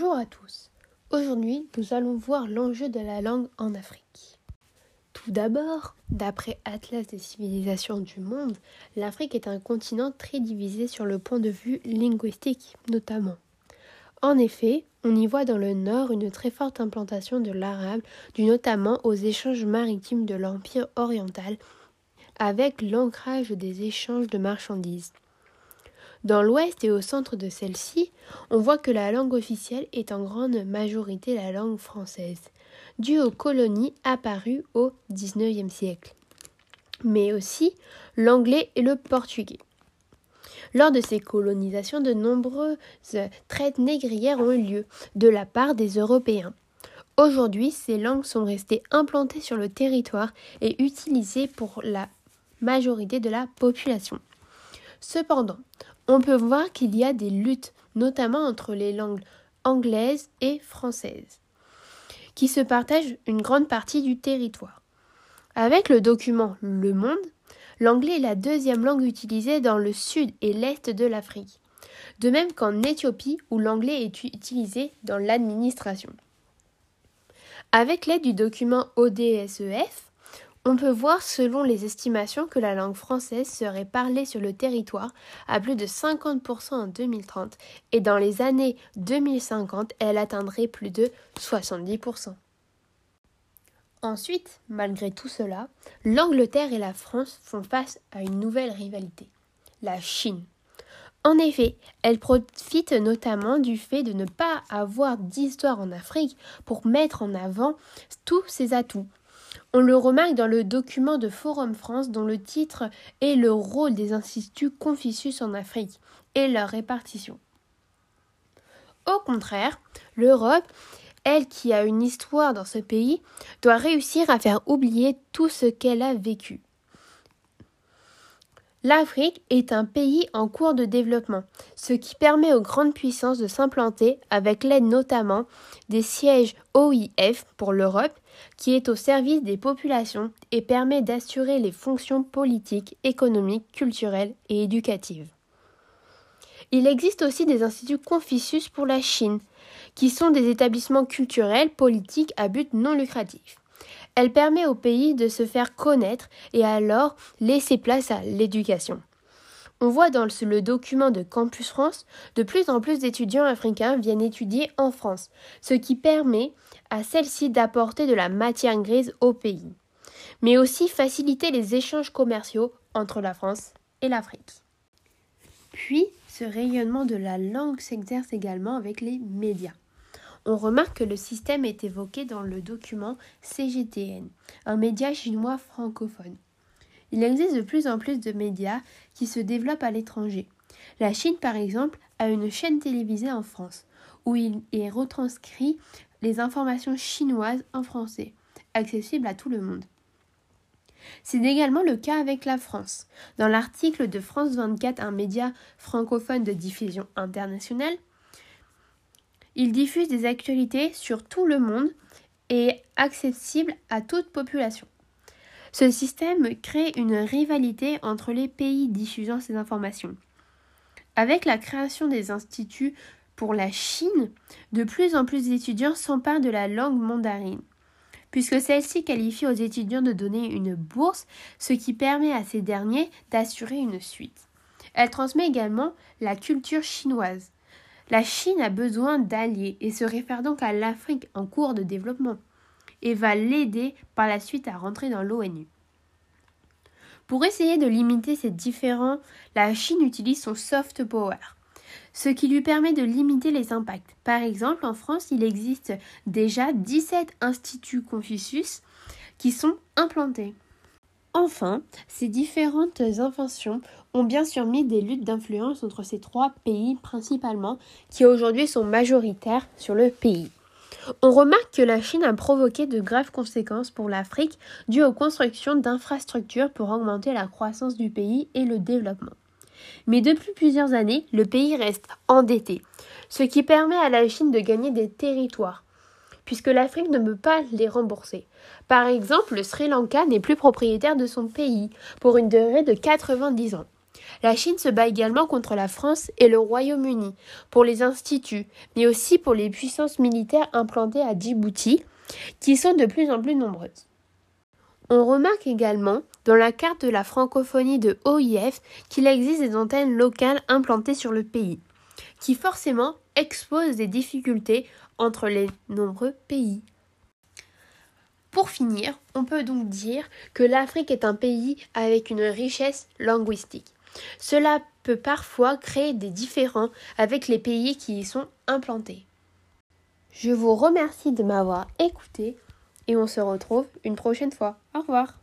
Bonjour à tous. Aujourd'hui, nous allons voir l'enjeu de la langue en Afrique. Tout d'abord, d'après Atlas des civilisations du monde, l'Afrique est un continent très divisé sur le point de vue linguistique notamment. En effet, on y voit dans le nord une très forte implantation de l'arabe, dû notamment aux échanges maritimes de l'Empire oriental, avec l'ancrage des échanges de marchandises. Dans l'ouest et au centre de celle-ci, on voit que la langue officielle est en grande majorité la langue française, due aux colonies apparues au XIXe siècle, mais aussi l'anglais et le portugais. Lors de ces colonisations, de nombreuses traites négrières ont eu lieu de la part des Européens. Aujourd'hui, ces langues sont restées implantées sur le territoire et utilisées pour la majorité de la population. Cependant, on peut voir qu'il y a des luttes, notamment entre les langues anglaises et françaises, qui se partagent une grande partie du territoire. Avec le document Le Monde, l'anglais est la deuxième langue utilisée dans le sud et l'est de l'Afrique, de même qu'en Éthiopie où l'anglais est utilisé dans l'administration. Avec l'aide du document ODSEF, on peut voir selon les estimations que la langue française serait parlée sur le territoire à plus de 50% en 2030 et dans les années 2050 elle atteindrait plus de 70%. Ensuite, malgré tout cela, l'Angleterre et la France font face à une nouvelle rivalité, la Chine. En effet, elle profite notamment du fait de ne pas avoir d'histoire en Afrique pour mettre en avant tous ses atouts, on le remarque dans le document de Forum France dont le titre est Le rôle des instituts Confucius en Afrique et leur répartition. Au contraire, l'Europe, elle qui a une histoire dans ce pays, doit réussir à faire oublier tout ce qu'elle a vécu. L'Afrique est un pays en cours de développement, ce qui permet aux grandes puissances de s'implanter avec l'aide notamment des sièges OIF pour l'Europe, qui est au service des populations et permet d'assurer les fonctions politiques, économiques, culturelles et éducatives. Il existe aussi des instituts Confucius pour la Chine, qui sont des établissements culturels, politiques à but non lucratif. Elle permet au pays de se faire connaître et alors laisser place à l'éducation. On voit dans le document de Campus France, de plus en plus d'étudiants africains viennent étudier en France, ce qui permet à celle-ci d'apporter de la matière grise au pays, mais aussi faciliter les échanges commerciaux entre la France et l'Afrique. Puis, ce rayonnement de la langue s'exerce également avec les médias on remarque que le système est évoqué dans le document CGTN, un média chinois francophone. Il existe de plus en plus de médias qui se développent à l'étranger. La Chine, par exemple, a une chaîne télévisée en France, où il est retranscrit les informations chinoises en français, accessibles à tout le monde. C'est également le cas avec la France. Dans l'article de France 24, un média francophone de diffusion internationale, il diffuse des actualités sur tout le monde et accessible à toute population. Ce système crée une rivalité entre les pays diffusant ces informations. Avec la création des instituts pour la Chine, de plus en plus d'étudiants s'emparent de la langue mandarine, puisque celle-ci qualifie aux étudiants de donner une bourse, ce qui permet à ces derniers d'assurer une suite. Elle transmet également la culture chinoise. La Chine a besoin d'alliés et se réfère donc à l'Afrique en cours de développement et va l'aider par la suite à rentrer dans l'ONU. Pour essayer de limiter ces différends, la Chine utilise son soft power, ce qui lui permet de limiter les impacts. Par exemple, en France, il existe déjà 17 instituts Confucius qui sont implantés. Enfin, ces différentes inventions ont bien sûr mis des luttes d'influence entre ces trois pays principalement, qui aujourd'hui sont majoritaires sur le pays. On remarque que la Chine a provoqué de graves conséquences pour l'Afrique dues aux constructions d'infrastructures pour augmenter la croissance du pays et le développement. Mais depuis plusieurs années, le pays reste endetté, ce qui permet à la Chine de gagner des territoires, puisque l'Afrique ne peut pas les rembourser. Par exemple, le Sri Lanka n'est plus propriétaire de son pays pour une durée de 90 ans. La Chine se bat également contre la France et le Royaume-Uni pour les instituts, mais aussi pour les puissances militaires implantées à Djibouti, qui sont de plus en plus nombreuses. On remarque également dans la carte de la francophonie de OIF qu'il existe des antennes locales implantées sur le pays, qui forcément exposent des difficultés entre les nombreux pays. Pour finir, on peut donc dire que l'Afrique est un pays avec une richesse linguistique. Cela peut parfois créer des différends avec les pays qui y sont implantés. Je vous remercie de m'avoir écouté et on se retrouve une prochaine fois. Au revoir.